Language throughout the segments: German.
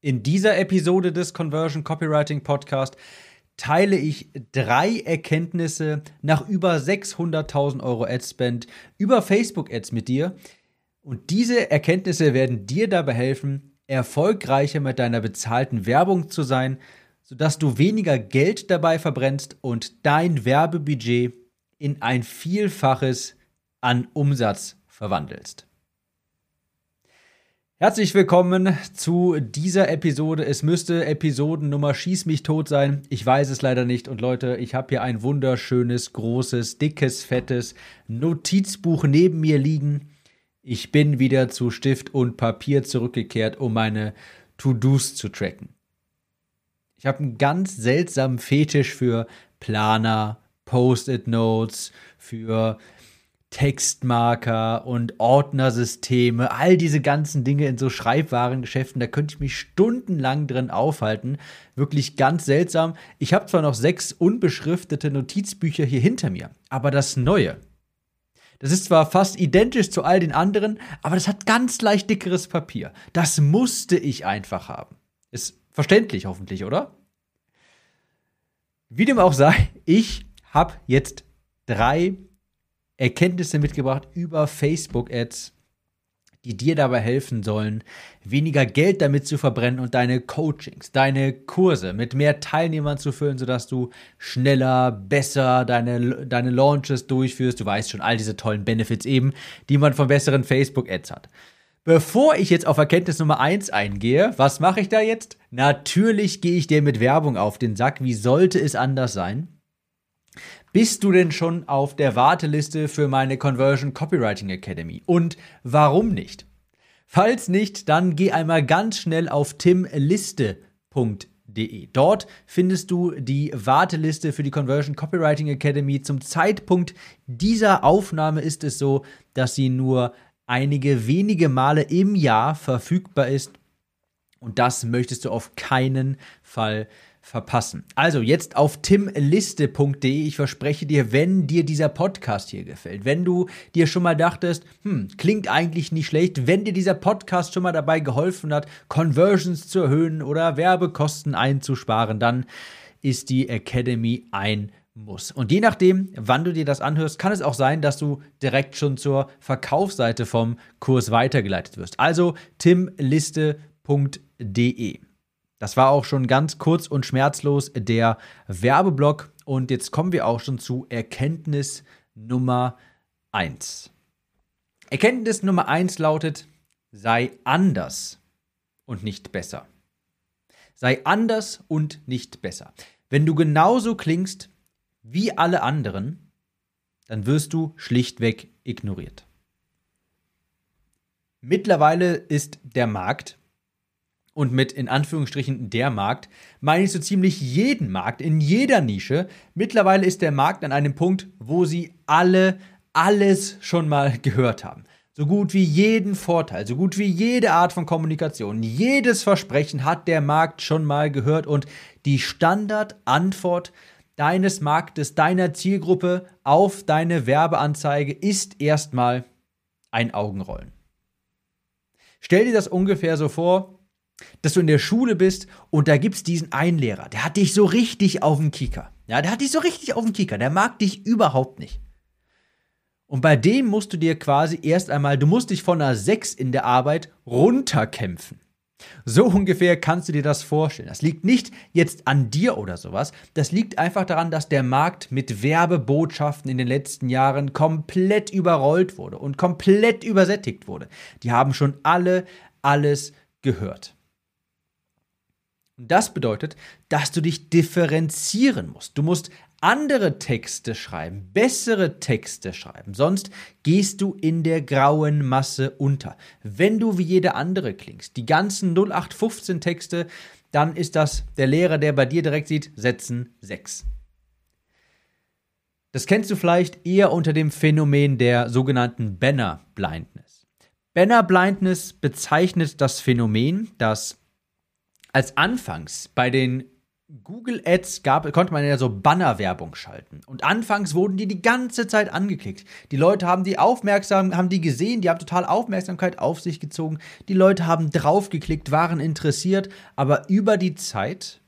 In dieser Episode des Conversion Copywriting Podcast teile ich drei Erkenntnisse nach über 600.000 Euro Adspend über Facebook Ads mit dir. Und diese Erkenntnisse werden dir dabei helfen, erfolgreicher mit deiner bezahlten Werbung zu sein, sodass du weniger Geld dabei verbrennst und dein Werbebudget in ein Vielfaches an Umsatz verwandelst. Herzlich willkommen zu dieser Episode. Es müsste Episodennummer Schieß mich tot sein. Ich weiß es leider nicht. Und Leute, ich habe hier ein wunderschönes, großes, dickes, fettes Notizbuch neben mir liegen. Ich bin wieder zu Stift und Papier zurückgekehrt, um meine To-Dos zu tracken. Ich habe einen ganz seltsamen Fetisch für Planer, Post-it-Notes, für Textmarker und Ordnersysteme, all diese ganzen Dinge in so Schreibwarengeschäften, da könnte ich mich stundenlang drin aufhalten. Wirklich ganz seltsam. Ich habe zwar noch sechs unbeschriftete Notizbücher hier hinter mir, aber das Neue, das ist zwar fast identisch zu all den anderen, aber das hat ganz leicht dickeres Papier. Das musste ich einfach haben. Ist verständlich hoffentlich, oder? Wie dem auch sei, ich habe jetzt drei Erkenntnisse mitgebracht über Facebook-Ads, die dir dabei helfen sollen, weniger Geld damit zu verbrennen und deine Coachings, deine Kurse mit mehr Teilnehmern zu füllen, sodass du schneller, besser deine, deine Launches durchführst. Du weißt schon, all diese tollen Benefits eben, die man von besseren Facebook-Ads hat. Bevor ich jetzt auf Erkenntnis Nummer 1 eingehe, was mache ich da jetzt? Natürlich gehe ich dir mit Werbung auf den Sack. Wie sollte es anders sein? Bist du denn schon auf der Warteliste für meine Conversion Copywriting Academy? Und warum nicht? Falls nicht, dann geh einmal ganz schnell auf timliste.de. Dort findest du die Warteliste für die Conversion Copywriting Academy. Zum Zeitpunkt dieser Aufnahme ist es so, dass sie nur einige wenige Male im Jahr verfügbar ist. Und das möchtest du auf keinen Fall verpassen. Also jetzt auf timliste.de. Ich verspreche dir, wenn dir dieser Podcast hier gefällt, wenn du dir schon mal dachtest, hm, klingt eigentlich nicht schlecht, wenn dir dieser Podcast schon mal dabei geholfen hat, Conversions zu erhöhen oder Werbekosten einzusparen, dann ist die Academy ein muss. Und je nachdem, wann du dir das anhörst, kann es auch sein, dass du direkt schon zur Verkaufsseite vom Kurs weitergeleitet wirst. Also timliste.de. Das war auch schon ganz kurz und schmerzlos der Werbeblock. Und jetzt kommen wir auch schon zu Erkenntnis Nummer 1. Erkenntnis Nummer 1 lautet, sei anders und nicht besser. Sei anders und nicht besser. Wenn du genauso klingst wie alle anderen, dann wirst du schlichtweg ignoriert. Mittlerweile ist der Markt und mit in Anführungsstrichen der Markt meine ich so ziemlich jeden Markt in jeder Nische. Mittlerweile ist der Markt an einem Punkt, wo sie alle alles schon mal gehört haben. So gut wie jeden Vorteil, so gut wie jede Art von Kommunikation, jedes Versprechen hat der Markt schon mal gehört und die Standardantwort deines Marktes, deiner Zielgruppe auf deine Werbeanzeige ist erstmal ein Augenrollen. Stell dir das ungefähr so vor, dass du in der Schule bist und da gibt es diesen einen Lehrer, der hat dich so richtig auf dem Kicker. Ja, der hat dich so richtig auf dem Kicker, der mag dich überhaupt nicht. Und bei dem musst du dir quasi erst einmal, du musst dich von einer 6 in der Arbeit runterkämpfen. So ungefähr kannst du dir das vorstellen. Das liegt nicht jetzt an dir oder sowas. Das liegt einfach daran, dass der Markt mit Werbebotschaften in den letzten Jahren komplett überrollt wurde und komplett übersättigt wurde. Die haben schon alle alles gehört. Und das bedeutet, dass du dich differenzieren musst. Du musst andere Texte schreiben, bessere Texte schreiben, sonst gehst du in der grauen Masse unter. Wenn du wie jeder andere klingst, die ganzen 0815 Texte, dann ist das der Lehrer, der bei dir direkt sieht, Sätzen 6. Das kennst du vielleicht eher unter dem Phänomen der sogenannten Banner Blindness. Banner Blindness bezeichnet das Phänomen, dass als anfangs bei den Google Ads gab, konnte man ja so Bannerwerbung schalten. Und anfangs wurden die die ganze Zeit angeklickt. Die Leute haben die aufmerksam, haben die gesehen, die haben total Aufmerksamkeit auf sich gezogen. Die Leute haben draufgeklickt, waren interessiert. Aber über die Zeit,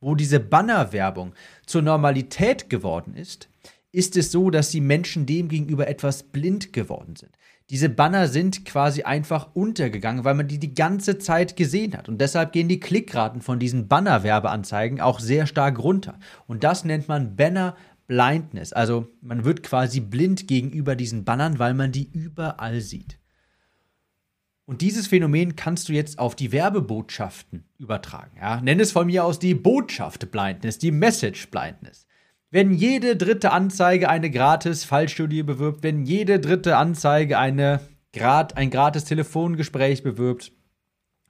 wo diese Bannerwerbung zur Normalität geworden ist, ist es so, dass die Menschen dem gegenüber etwas blind geworden sind. Diese Banner sind quasi einfach untergegangen, weil man die die ganze Zeit gesehen hat. Und deshalb gehen die Klickraten von diesen Banner-Werbeanzeigen auch sehr stark runter. Und das nennt man Banner Blindness. Also man wird quasi blind gegenüber diesen Bannern, weil man die überall sieht. Und dieses Phänomen kannst du jetzt auf die Werbebotschaften übertragen. Ja? Nenn es von mir aus die Botschaft Blindness, die Message Blindness. Wenn jede dritte Anzeige eine gratis Fallstudie bewirbt, wenn jede dritte Anzeige eine, ein gratis Telefongespräch bewirbt,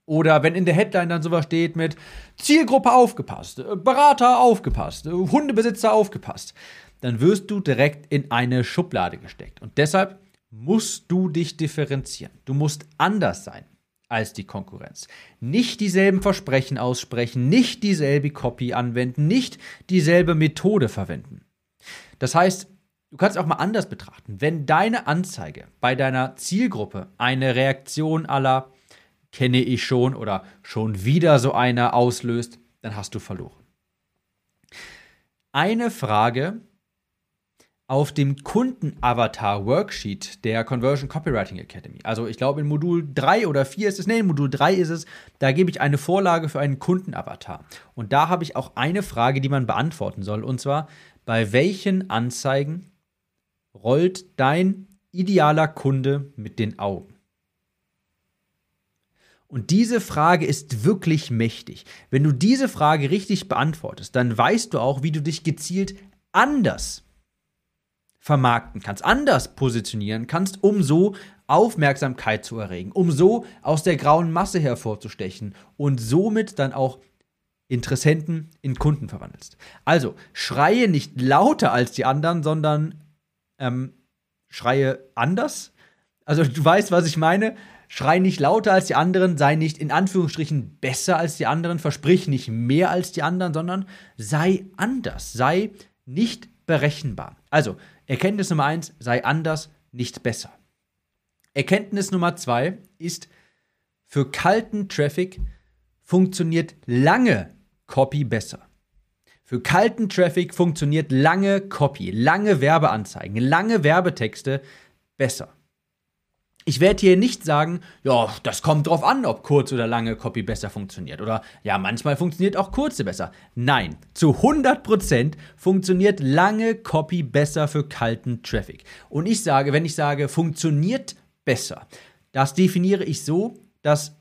oder wenn in der Headline dann sowas steht mit Zielgruppe aufgepasst, Berater aufgepasst, Hundebesitzer aufgepasst, dann wirst du direkt in eine Schublade gesteckt. Und deshalb musst du dich differenzieren. Du musst anders sein als die Konkurrenz. Nicht dieselben Versprechen aussprechen, nicht dieselbe Copy anwenden, nicht dieselbe Methode verwenden. Das heißt, du kannst auch mal anders betrachten. Wenn deine Anzeige bei deiner Zielgruppe eine Reaktion aller kenne ich schon oder schon wieder so einer auslöst, dann hast du verloren. Eine Frage, auf dem Kunden-Avatar-Worksheet der Conversion Copywriting Academy. Also ich glaube in Modul 3 oder 4 ist es, nee, in Modul 3 ist es, da gebe ich eine Vorlage für einen Kunden-Avatar. Und da habe ich auch eine Frage, die man beantworten soll. Und zwar, bei welchen Anzeigen rollt dein idealer Kunde mit den Augen? Und diese Frage ist wirklich mächtig. Wenn du diese Frage richtig beantwortest, dann weißt du auch, wie du dich gezielt anders vermarkten kannst, anders positionieren kannst, um so Aufmerksamkeit zu erregen, um so aus der grauen Masse hervorzustechen und somit dann auch Interessenten in Kunden verwandelst. Also schreie nicht lauter als die anderen, sondern ähm, schreie anders. Also du weißt, was ich meine. Schrei nicht lauter als die anderen, sei nicht in Anführungsstrichen besser als die anderen, versprich nicht mehr als die anderen, sondern sei anders, sei nicht berechenbar. Also Erkenntnis Nummer eins, sei anders, nicht besser. Erkenntnis Nummer zwei ist, für kalten Traffic funktioniert lange Copy besser. Für kalten Traffic funktioniert lange Copy, lange Werbeanzeigen, lange Werbetexte besser. Ich werde hier nicht sagen, ja, das kommt drauf an, ob kurz oder lange Copy besser funktioniert. Oder ja, manchmal funktioniert auch kurze besser. Nein, zu 100% funktioniert lange Copy besser für kalten Traffic. Und ich sage, wenn ich sage, funktioniert besser, das definiere ich so, dass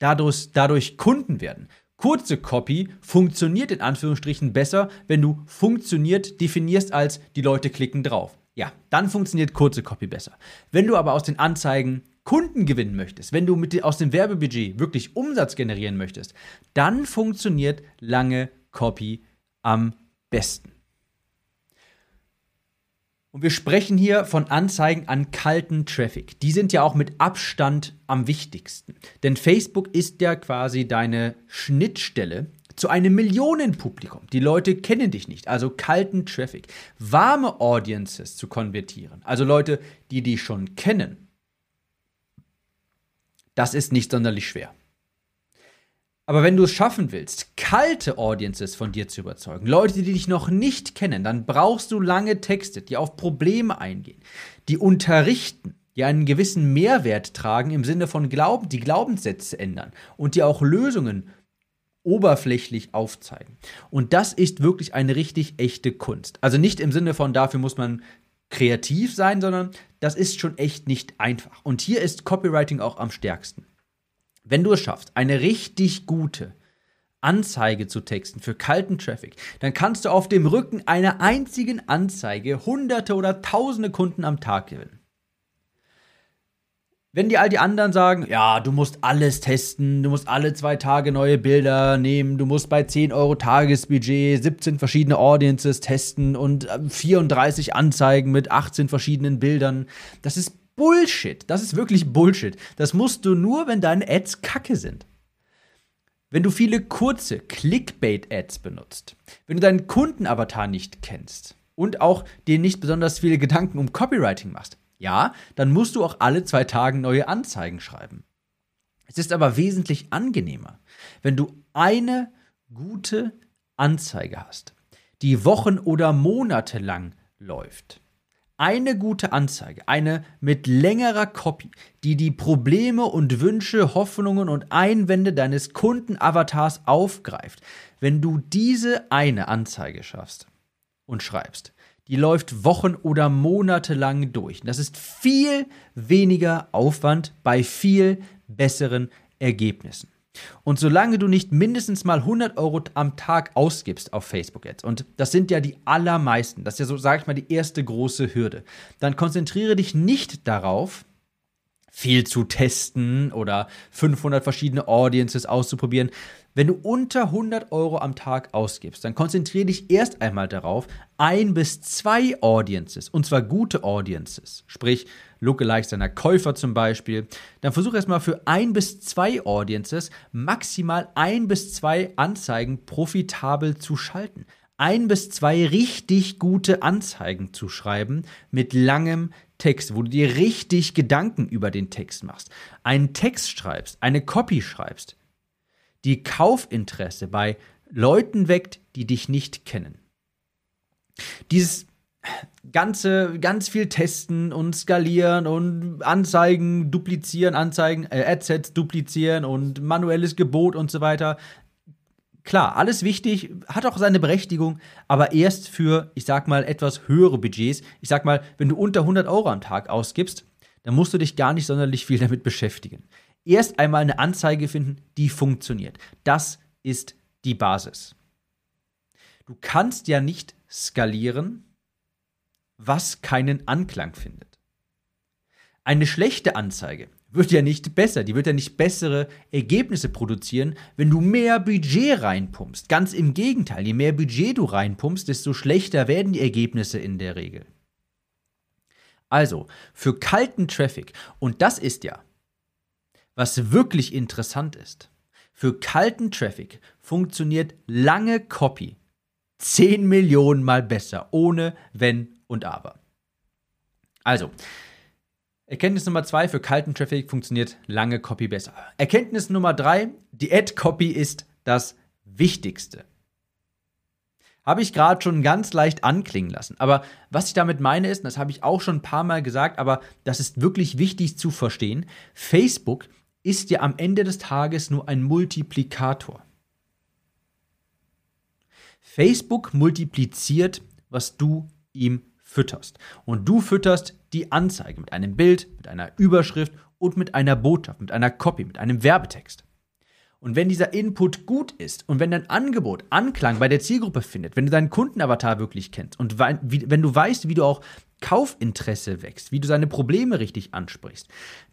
dadurch, dadurch Kunden werden. Kurze Copy funktioniert in Anführungsstrichen besser, wenn du funktioniert definierst als die Leute klicken drauf. Ja, dann funktioniert kurze Copy besser. Wenn du aber aus den Anzeigen Kunden gewinnen möchtest, wenn du mit, aus dem Werbebudget wirklich Umsatz generieren möchtest, dann funktioniert lange Copy am besten. Und wir sprechen hier von Anzeigen an kalten Traffic. Die sind ja auch mit Abstand am wichtigsten. Denn Facebook ist ja quasi deine Schnittstelle zu einem Millionenpublikum. Die Leute kennen dich nicht, also kalten Traffic. Warme Audiences zu konvertieren, also Leute, die dich schon kennen, das ist nicht sonderlich schwer. Aber wenn du es schaffen willst, kalte Audiences von dir zu überzeugen, Leute, die dich noch nicht kennen, dann brauchst du lange Texte, die auf Probleme eingehen, die unterrichten, die einen gewissen Mehrwert tragen im Sinne von Glauben, die Glaubenssätze ändern und die auch Lösungen oberflächlich aufzeigen. Und das ist wirklich eine richtig echte Kunst. Also nicht im Sinne von, dafür muss man kreativ sein, sondern das ist schon echt nicht einfach. Und hier ist Copywriting auch am stärksten. Wenn du es schaffst, eine richtig gute Anzeige zu texten für kalten Traffic, dann kannst du auf dem Rücken einer einzigen Anzeige hunderte oder tausende Kunden am Tag gewinnen. Wenn dir all die anderen sagen, ja, du musst alles testen, du musst alle zwei Tage neue Bilder nehmen, du musst bei 10 Euro Tagesbudget 17 verschiedene Audiences testen und 34 äh, Anzeigen mit 18 verschiedenen Bildern, das ist Bullshit. Das ist wirklich Bullshit. Das musst du nur, wenn deine Ads kacke sind. Wenn du viele kurze Clickbait-Ads benutzt, wenn du deinen Kundenavatar nicht kennst und auch dir nicht besonders viele Gedanken um Copywriting machst, ja, dann musst du auch alle zwei Tage neue Anzeigen schreiben. Es ist aber wesentlich angenehmer, wenn du eine gute Anzeige hast, die Wochen oder Monate lang läuft eine gute Anzeige, eine mit längerer Copy, die die Probleme und Wünsche, Hoffnungen und Einwände deines Kundenavatars aufgreift, wenn du diese eine Anzeige schaffst und schreibst, die läuft Wochen oder Monate lang durch. Das ist viel weniger Aufwand bei viel besseren Ergebnissen. Und solange du nicht mindestens mal 100 Euro am Tag ausgibst auf Facebook Ads, und das sind ja die allermeisten, das ist ja so, sage ich mal, die erste große Hürde, dann konzentriere dich nicht darauf, viel zu testen oder 500 verschiedene Audiences auszuprobieren. Wenn du unter 100 Euro am Tag ausgibst, dann konzentriere dich erst einmal darauf, ein bis zwei Audiences, und zwar gute Audiences, sprich Lookalikes deiner Käufer zum Beispiel, dann versuche erstmal für ein bis zwei Audiences maximal ein bis zwei Anzeigen profitabel zu schalten. Ein bis zwei richtig gute Anzeigen zu schreiben mit langem Text, wo du dir richtig Gedanken über den Text machst, einen Text schreibst, eine Copy schreibst, die Kaufinteresse bei Leuten weckt, die dich nicht kennen. Dieses ganze, ganz viel testen und skalieren und Anzeigen duplizieren, Anzeigen, äh, Adsets duplizieren und manuelles Gebot und so weiter. Klar, alles wichtig, hat auch seine Berechtigung, aber erst für, ich sag mal, etwas höhere Budgets. Ich sag mal, wenn du unter 100 Euro am Tag ausgibst, dann musst du dich gar nicht sonderlich viel damit beschäftigen. Erst einmal eine Anzeige finden, die funktioniert. Das ist die Basis. Du kannst ja nicht skalieren, was keinen Anklang findet. Eine schlechte Anzeige wird ja nicht besser, die wird ja nicht bessere Ergebnisse produzieren, wenn du mehr Budget reinpumpst. Ganz im Gegenteil, je mehr Budget du reinpumpst, desto schlechter werden die Ergebnisse in der Regel. Also, für kalten Traffic, und das ist ja, was wirklich interessant ist, für kalten Traffic funktioniert lange Copy 10 Millionen Mal besser, ohne Wenn und Aber. Also, Erkenntnis Nummer zwei, für kalten Traffic funktioniert lange Copy besser. Erkenntnis Nummer drei, die Ad-Copy ist das Wichtigste. Habe ich gerade schon ganz leicht anklingen lassen. Aber was ich damit meine ist, und das habe ich auch schon ein paar Mal gesagt, aber das ist wirklich wichtig zu verstehen, Facebook ist ja am Ende des Tages nur ein Multiplikator. Facebook multipliziert, was du ihm fütterst. Und du fütterst die Anzeige mit einem Bild, mit einer Überschrift und mit einer Botschaft, mit einer Copy, mit einem Werbetext. Und wenn dieser Input gut ist und wenn dein Angebot Anklang bei der Zielgruppe findet, wenn du deinen Kundenavatar wirklich kennst und wenn du weißt, wie du auch Kaufinteresse wächst, wie du seine Probleme richtig ansprichst,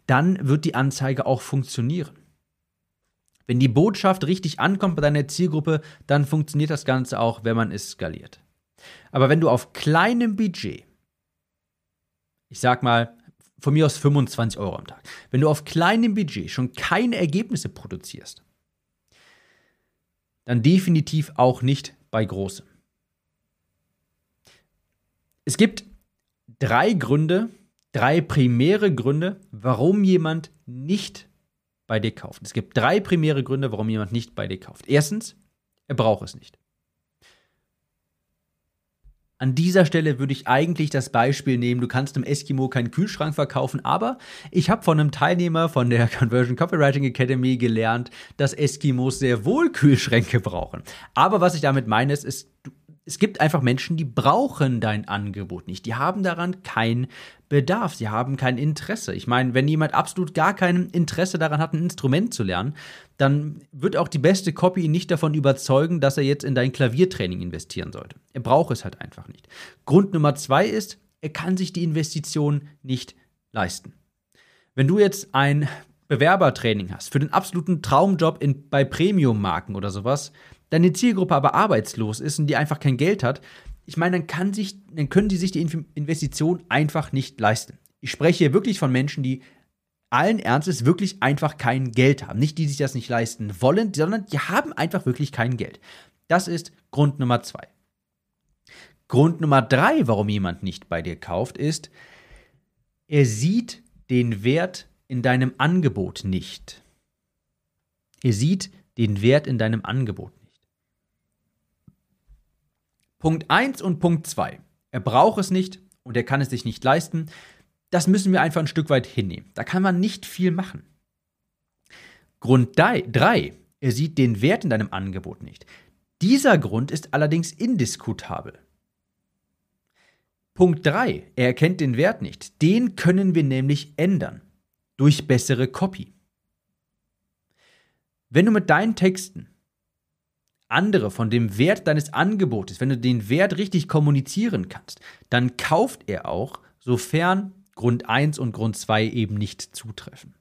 dann wird die Anzeige auch funktionieren. Wenn die Botschaft richtig ankommt bei deiner Zielgruppe, dann funktioniert das Ganze auch, wenn man es skaliert. Aber wenn du auf kleinem Budget, ich sag mal, von mir aus 25 Euro am Tag, wenn du auf kleinem Budget schon keine Ergebnisse produzierst, dann definitiv auch nicht bei großem. Es gibt drei Gründe, drei primäre Gründe, warum jemand nicht bei dir kauft. Es gibt drei primäre Gründe, warum jemand nicht bei dir kauft. Erstens, er braucht es nicht. An dieser Stelle würde ich eigentlich das Beispiel nehmen, du kannst einem Eskimo keinen Kühlschrank verkaufen, aber ich habe von einem Teilnehmer von der Conversion Copywriting Academy gelernt, dass Eskimos sehr wohl Kühlschränke brauchen. Aber was ich damit meine, ist, ist es gibt einfach Menschen, die brauchen dein Angebot nicht. Die haben daran keinen Bedarf. Sie haben kein Interesse. Ich meine, wenn jemand absolut gar kein Interesse daran hat, ein Instrument zu lernen, dann wird auch die beste Copy ihn nicht davon überzeugen, dass er jetzt in dein Klaviertraining investieren sollte. Er braucht es halt einfach nicht. Grund Nummer zwei ist, er kann sich die Investition nicht leisten. Wenn du jetzt ein Bewerbertraining hast für den absoluten Traumjob in, bei Premium-Marken oder sowas, deine Zielgruppe aber arbeitslos ist und die einfach kein Geld hat, ich meine, dann, sich, dann können die sich die Investition einfach nicht leisten. Ich spreche hier wirklich von Menschen, die allen Ernstes wirklich einfach kein Geld haben. Nicht die, die sich das nicht leisten wollen, sondern die haben einfach wirklich kein Geld. Das ist Grund Nummer zwei. Grund Nummer drei, warum jemand nicht bei dir kauft, ist, er sieht den Wert in deinem Angebot nicht. Er sieht den Wert in deinem Angebot. Punkt 1 und Punkt 2. Er braucht es nicht und er kann es sich nicht leisten. Das müssen wir einfach ein Stück weit hinnehmen. Da kann man nicht viel machen. Grund 3. Er sieht den Wert in deinem Angebot nicht. Dieser Grund ist allerdings indiskutabel. Punkt 3. Er erkennt den Wert nicht. Den können wir nämlich ändern. Durch bessere Copy. Wenn du mit deinen Texten andere von dem Wert deines Angebotes, wenn du den Wert richtig kommunizieren kannst, dann kauft er auch, sofern Grund 1 und Grund 2 eben nicht zutreffen.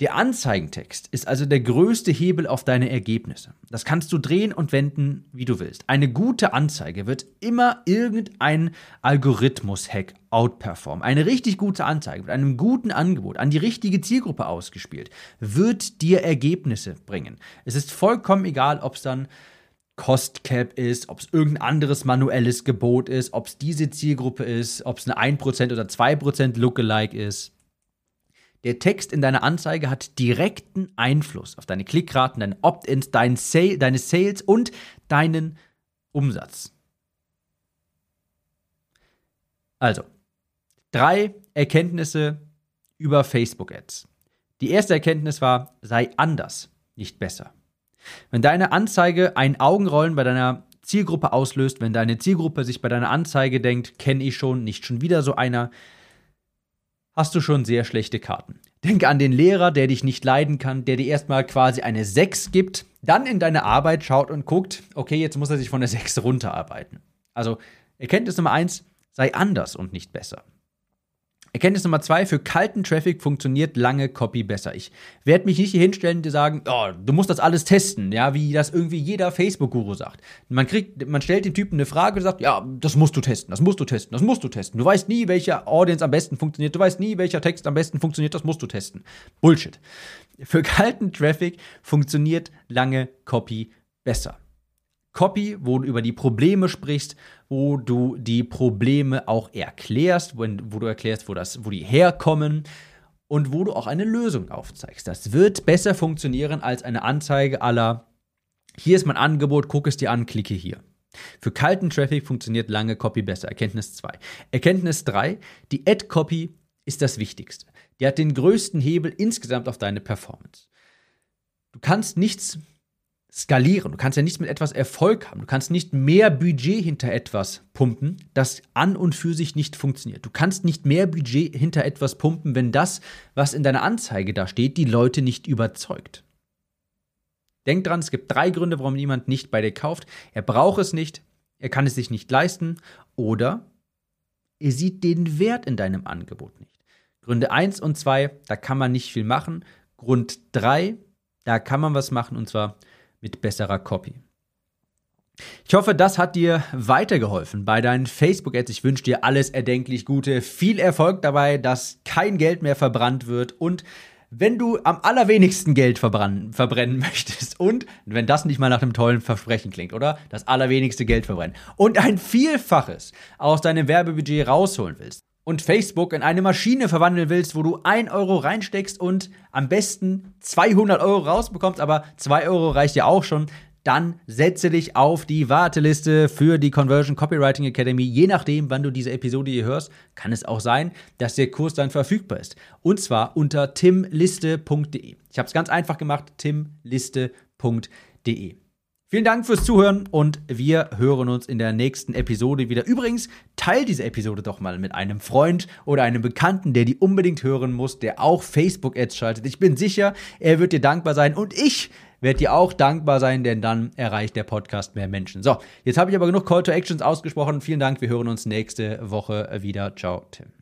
Der Anzeigentext ist also der größte Hebel auf deine Ergebnisse. Das kannst du drehen und wenden, wie du willst. Eine gute Anzeige wird immer irgendein Algorithmus-Hack outperformen. Eine richtig gute Anzeige mit einem guten Angebot an die richtige Zielgruppe ausgespielt, wird dir Ergebnisse bringen. Es ist vollkommen egal, ob es dann Cost Cap ist, ob es irgendein anderes manuelles Gebot ist, ob es diese Zielgruppe ist, ob es eine 1% oder 2% Lookalike ist. Der Text in deiner Anzeige hat direkten Einfluss auf deine Klickraten, deine Opt-ins, dein Sale, deine Sales und deinen Umsatz. Also, drei Erkenntnisse über Facebook-Ads. Die erste Erkenntnis war, sei anders, nicht besser. Wenn deine Anzeige ein Augenrollen bei deiner Zielgruppe auslöst, wenn deine Zielgruppe sich bei deiner Anzeige denkt, kenne ich schon, nicht schon wieder so einer, hast du schon sehr schlechte Karten. Denk an den Lehrer, der dich nicht leiden kann, der dir erstmal quasi eine 6 gibt, dann in deine Arbeit schaut und guckt, okay, jetzt muss er sich von der 6 runterarbeiten. Also Erkenntnis Nummer 1, sei anders und nicht besser. Erkenntnis Nummer zwei, für kalten Traffic funktioniert lange Copy besser. Ich werde mich nicht hier hinstellen und dir sagen, oh, du musst das alles testen, ja, wie das irgendwie jeder Facebook-Guru sagt. Man kriegt, man stellt dem Typen eine Frage und sagt, ja, das musst du testen, das musst du testen, das musst du testen. Du weißt nie, welcher Audience am besten funktioniert, du weißt nie, welcher Text am besten funktioniert, das musst du testen. Bullshit. Für kalten Traffic funktioniert lange Copy besser. Copy, wo du über die Probleme sprichst, wo du die Probleme auch erklärst, wo, wo du erklärst, wo, das, wo die herkommen und wo du auch eine Lösung aufzeigst. Das wird besser funktionieren als eine Anzeige aller hier ist mein Angebot, guck es dir an, klicke hier. Für kalten Traffic funktioniert lange Copy besser. Erkenntnis 2. Erkenntnis 3. Die Ad-Copy ist das Wichtigste. Die hat den größten Hebel insgesamt auf deine Performance. Du kannst nichts skalieren. Du kannst ja nichts mit etwas Erfolg haben. Du kannst nicht mehr Budget hinter etwas pumpen, das an und für sich nicht funktioniert. Du kannst nicht mehr Budget hinter etwas pumpen, wenn das, was in deiner Anzeige da steht, die Leute nicht überzeugt. Denk dran, es gibt drei Gründe, warum jemand nicht bei dir kauft. Er braucht es nicht, er kann es sich nicht leisten oder er sieht den Wert in deinem Angebot nicht. Gründe 1 und 2, da kann man nicht viel machen. Grund 3, da kann man was machen und zwar mit besserer Copy. Ich hoffe, das hat dir weitergeholfen bei deinen Facebook-Ads. Ich wünsche dir alles erdenklich Gute, viel Erfolg dabei, dass kein Geld mehr verbrannt wird und wenn du am allerwenigsten Geld verbrennen, möchtest und wenn das nicht mal nach einem tollen Versprechen klingt, oder? Das allerwenigste Geld verbrennen und ein Vielfaches aus deinem Werbebudget rausholen willst, und Facebook in eine Maschine verwandeln willst, wo du 1 Euro reinsteckst und am besten 200 Euro rausbekommst, aber 2 Euro reicht ja auch schon, dann setze dich auf die Warteliste für die Conversion Copywriting Academy. Je nachdem, wann du diese Episode hier hörst, kann es auch sein, dass der Kurs dann verfügbar ist. Und zwar unter timliste.de. Ich habe es ganz einfach gemacht, timliste.de. Vielen Dank fürs Zuhören und wir hören uns in der nächsten Episode wieder. Übrigens, teil diese Episode doch mal mit einem Freund oder einem Bekannten, der die unbedingt hören muss, der auch Facebook-Ads schaltet. Ich bin sicher, er wird dir dankbar sein und ich werde dir auch dankbar sein, denn dann erreicht der Podcast mehr Menschen. So, jetzt habe ich aber genug Call to Actions ausgesprochen. Vielen Dank, wir hören uns nächste Woche wieder. Ciao, Tim.